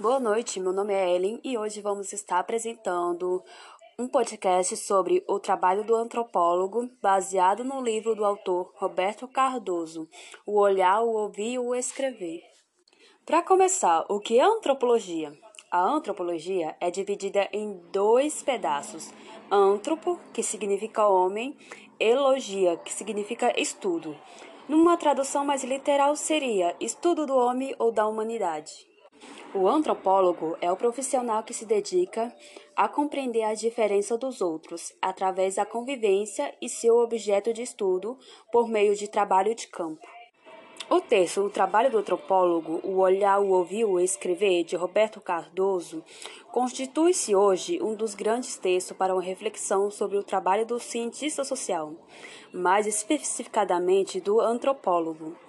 Boa noite, meu nome é Ellen e hoje vamos estar apresentando um podcast sobre o trabalho do antropólogo baseado no livro do autor Roberto Cardoso, O Olhar, o Ouvir e o Escrever. Para começar, o que é antropologia? A antropologia é dividida em dois pedaços: antropo, que significa homem, elogia, que significa estudo. Numa tradução mais literal seria estudo do homem ou da humanidade. O antropólogo é o profissional que se dedica a compreender a diferença dos outros através da convivência e seu objeto de estudo por meio de trabalho de campo. O texto O Trabalho do Antropólogo, O Olhar, o Ouvir, o Escrever, de Roberto Cardoso, constitui-se hoje um dos grandes textos para uma reflexão sobre o trabalho do cientista social, mais especificadamente do antropólogo.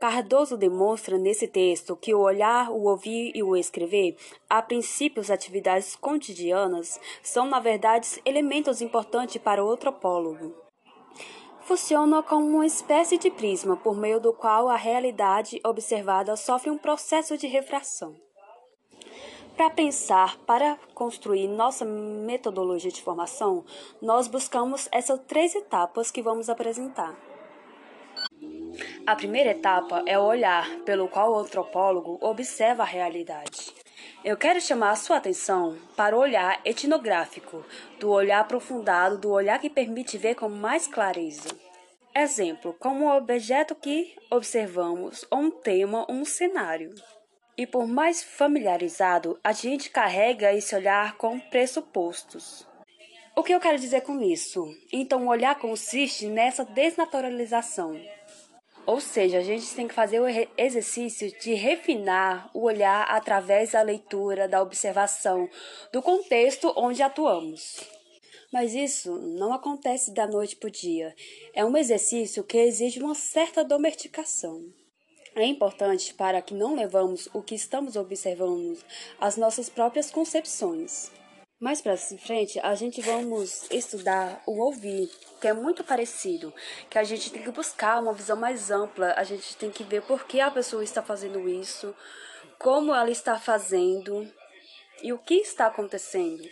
Cardoso demonstra nesse texto que o olhar, o ouvir e o escrever, a princípios atividades cotidianas, são, na verdade, elementos importantes para o antropólogo. Funciona como uma espécie de prisma por meio do qual a realidade observada sofre um processo de refração. Para pensar, para construir nossa metodologia de formação, nós buscamos essas três etapas que vamos apresentar. A primeira etapa é o olhar pelo qual o antropólogo observa a realidade. Eu quero chamar a sua atenção para o olhar etnográfico, do olhar aprofundado, do olhar que permite ver com mais clareza. Exemplo, como um objeto que observamos, ou um tema, ou um cenário. E por mais familiarizado, a gente carrega esse olhar com pressupostos. O que eu quero dizer com isso? Então, o olhar consiste nessa desnaturalização, ou seja, a gente tem que fazer o exercício de refinar o olhar através da leitura, da observação, do contexto onde atuamos. Mas isso não acontece da noite para o dia. É um exercício que exige uma certa domesticação. É importante para que não levamos o que estamos observando às nossas próprias concepções. Mais para frente, a gente vamos estudar o ouvir, que é muito parecido, que a gente tem que buscar uma visão mais ampla, a gente tem que ver por que a pessoa está fazendo isso, como ela está fazendo e o que está acontecendo.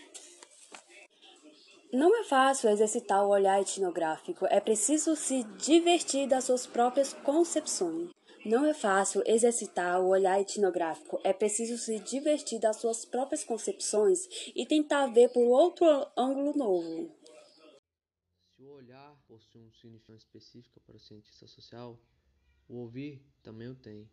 Não é fácil exercitar o olhar etnográfico, é preciso se divertir das suas próprias concepções. Não é fácil exercitar o olhar etnográfico, é preciso se divertir das suas próprias concepções e tentar ver por outro ângulo novo. Se o olhar possui um significado específico para o cientista social, o ouvir também o tem.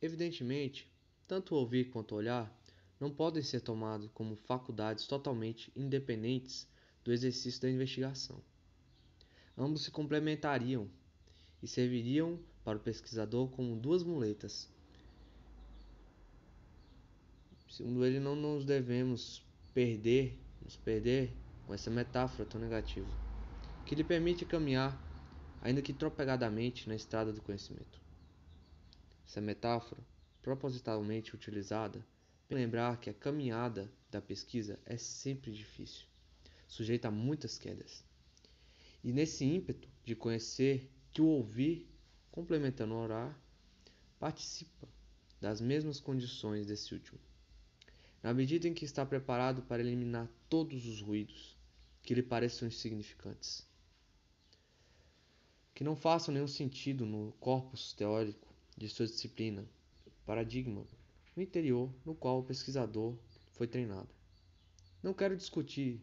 Evidentemente, tanto o ouvir quanto o olhar não podem ser tomados como faculdades totalmente independentes do exercício da investigação. Ambos se complementariam e serviriam para o pesquisador como duas muletas. Segundo ele, não nos devemos perder, nos perder com essa metáfora tão negativa, que lhe permite caminhar, ainda que tropegadamente, na estrada do conhecimento. Essa metáfora, propositalmente utilizada, lembrar que a caminhada da pesquisa é sempre difícil, sujeita a muitas quedas. E nesse ímpeto de conhecer que o ouvir, complementando o orar, participa das mesmas condições desse último, na medida em que está preparado para eliminar todos os ruídos que lhe pareçam insignificantes, que não façam nenhum sentido no corpus teórico de sua disciplina, paradigma, no interior no qual o pesquisador foi treinado. Não quero discutir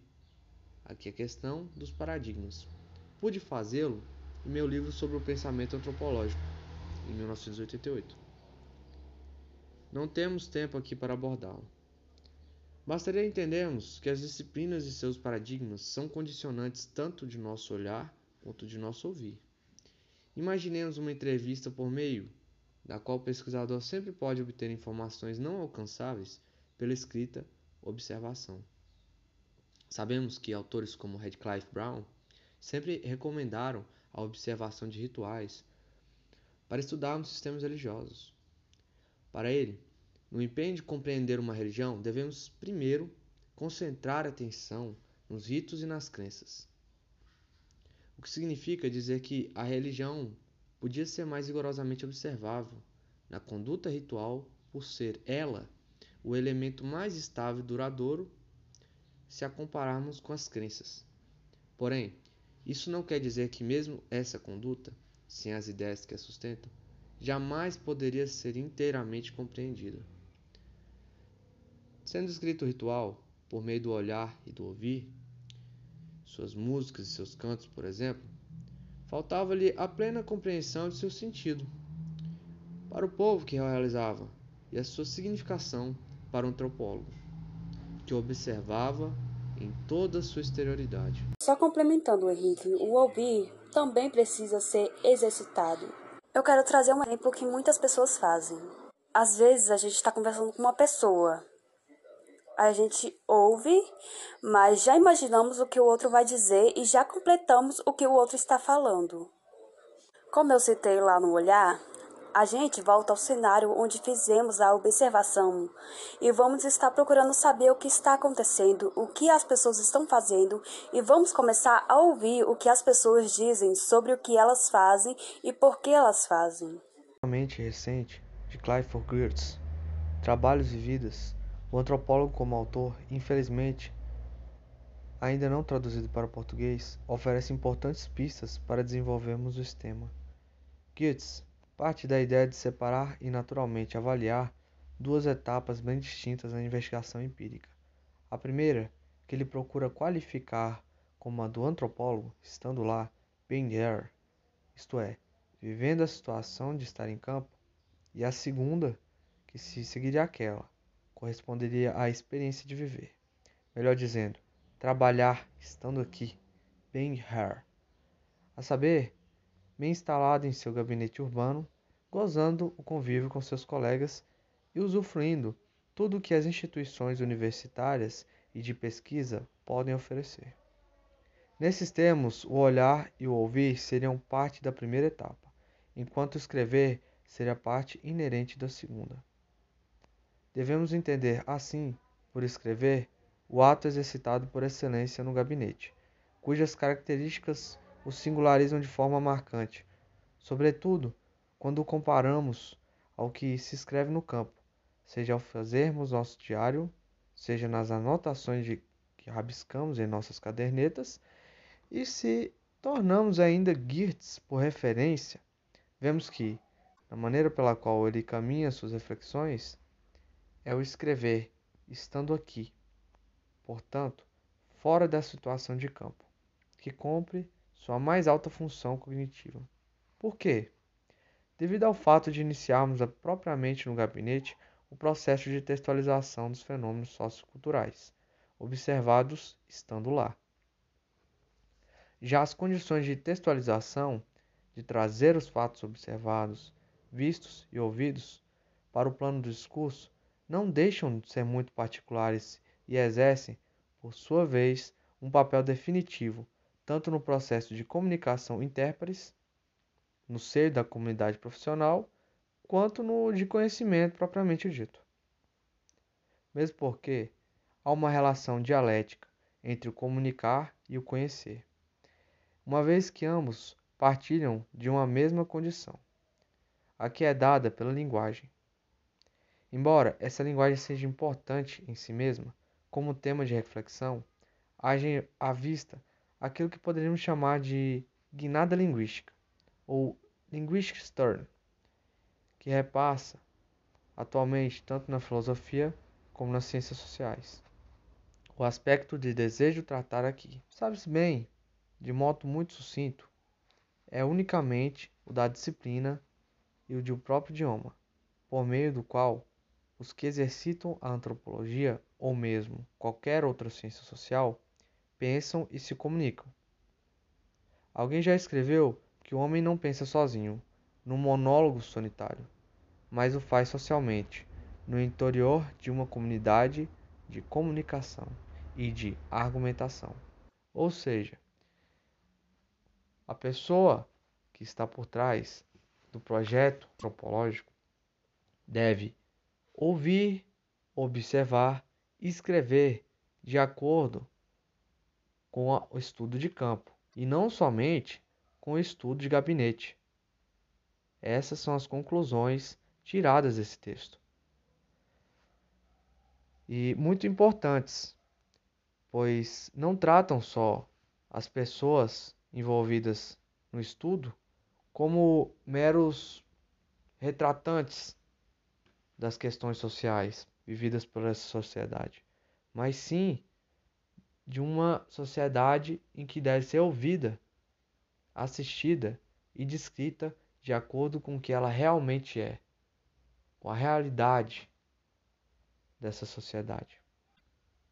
aqui a questão dos paradigmas. Pude fazê-lo e meu livro sobre o pensamento antropológico, em 1988. Não temos tempo aqui para abordá-lo. Bastaria entendermos que as disciplinas e seus paradigmas são condicionantes tanto de nosso olhar quanto de nosso ouvir. Imaginemos uma entrevista por meio da qual o pesquisador sempre pode obter informações não alcançáveis pela escrita observação. Sabemos que autores como Radcliffe Brown sempre recomendaram a observação de rituais, para estudarmos sistemas religiosos. Para ele, no empenho de compreender uma religião, devemos primeiro concentrar a atenção nos ritos e nas crenças. O que significa dizer que a religião podia ser mais rigorosamente observável na conduta ritual por ser ela o elemento mais estável e duradouro se a compararmos com as crenças. Porém, isso não quer dizer que mesmo essa conduta, sem as ideias que a sustentam, jamais poderia ser inteiramente compreendida. Sendo escrito o ritual por meio do olhar e do ouvir, suas músicas e seus cantos, por exemplo, faltava-lhe a plena compreensão de seu sentido para o povo que realizava e a sua significação para o antropólogo, que observava em toda a sua exterioridade. Só complementando, Henrique, o ouvir também precisa ser exercitado. Eu quero trazer um exemplo que muitas pessoas fazem. Às vezes a gente está conversando com uma pessoa, a gente ouve, mas já imaginamos o que o outro vai dizer e já completamos o que o outro está falando. Como eu citei lá no olhar, a gente volta ao cenário onde fizemos a observação e vamos estar procurando saber o que está acontecendo, o que as pessoas estão fazendo e vamos começar a ouvir o que as pessoas dizem sobre o que elas fazem e por que elas fazem. Mente recente de Clifford Geertz, Trabalhos e Vidas, o antropólogo como autor, infelizmente, ainda não traduzido para o português, oferece importantes pistas para desenvolvermos o tema. Geertz parte da ideia de separar e naturalmente avaliar duas etapas bem distintas na investigação empírica. A primeira, que ele procura qualificar como a do antropólogo, estando lá, being there, isto é, vivendo a situação de estar em campo, e a segunda, que se seguiria aquela, corresponderia à experiência de viver. Melhor dizendo, trabalhar estando aqui, being here. A saber, bem instalado em seu gabinete urbano, gozando o convívio com seus colegas e usufruindo tudo o que as instituições universitárias e de pesquisa podem oferecer. Nesses termos, o olhar e o ouvir seriam parte da primeira etapa, enquanto escrever seria parte inerente da segunda. Devemos entender, assim, por escrever, o ato exercitado por excelência no gabinete, cujas características o singularizam de forma marcante, sobretudo quando o comparamos ao que se escreve no campo, seja ao fazermos nosso diário, seja nas anotações de, que rabiscamos em nossas cadernetas, e se tornamos ainda Geertz por referência, vemos que, na maneira pela qual ele caminha suas reflexões, é o escrever, estando aqui, portanto, fora da situação de campo, que cumpre sua mais alta função cognitiva. Por quê? Devido ao fato de iniciarmos propriamente no gabinete o processo de textualização dos fenômenos socioculturais, observados estando lá. Já as condições de textualização, de trazer os fatos observados, vistos e ouvidos para o plano do discurso, não deixam de ser muito particulares e exercem, por sua vez, um papel definitivo tanto no processo de comunicação intérpares, no seio da comunidade profissional, quanto no de conhecimento propriamente dito. Mesmo porque há uma relação dialética entre o comunicar e o conhecer, uma vez que ambos partilham de uma mesma condição, a que é dada pela linguagem. Embora essa linguagem seja importante em si mesma, como tema de reflexão, haja à vista aquilo que poderíamos chamar de guinada linguística, ou linguistic turn, que repassa atualmente tanto na filosofia como nas ciências sociais. O aspecto de desejo tratar aqui, sabe-se bem, de modo muito sucinto, é unicamente o da disciplina e o de o próprio idioma, por meio do qual os que exercitam a antropologia ou mesmo qualquer outra ciência social pensam e se comunicam. Alguém já escreveu que o homem não pensa sozinho, num monólogo solitário, mas o faz socialmente, no interior de uma comunidade de comunicação e de argumentação. Ou seja, a pessoa que está por trás do projeto antropológico deve ouvir, observar escrever de acordo com o estudo de campo e não somente com o estudo de gabinete. Essas são as conclusões tiradas desse texto. E muito importantes, pois não tratam só as pessoas envolvidas no estudo como meros retratantes das questões sociais vividas por essa sociedade, mas sim de uma sociedade em que deve ser ouvida, assistida e descrita de acordo com o que ela realmente é, com a realidade dessa sociedade.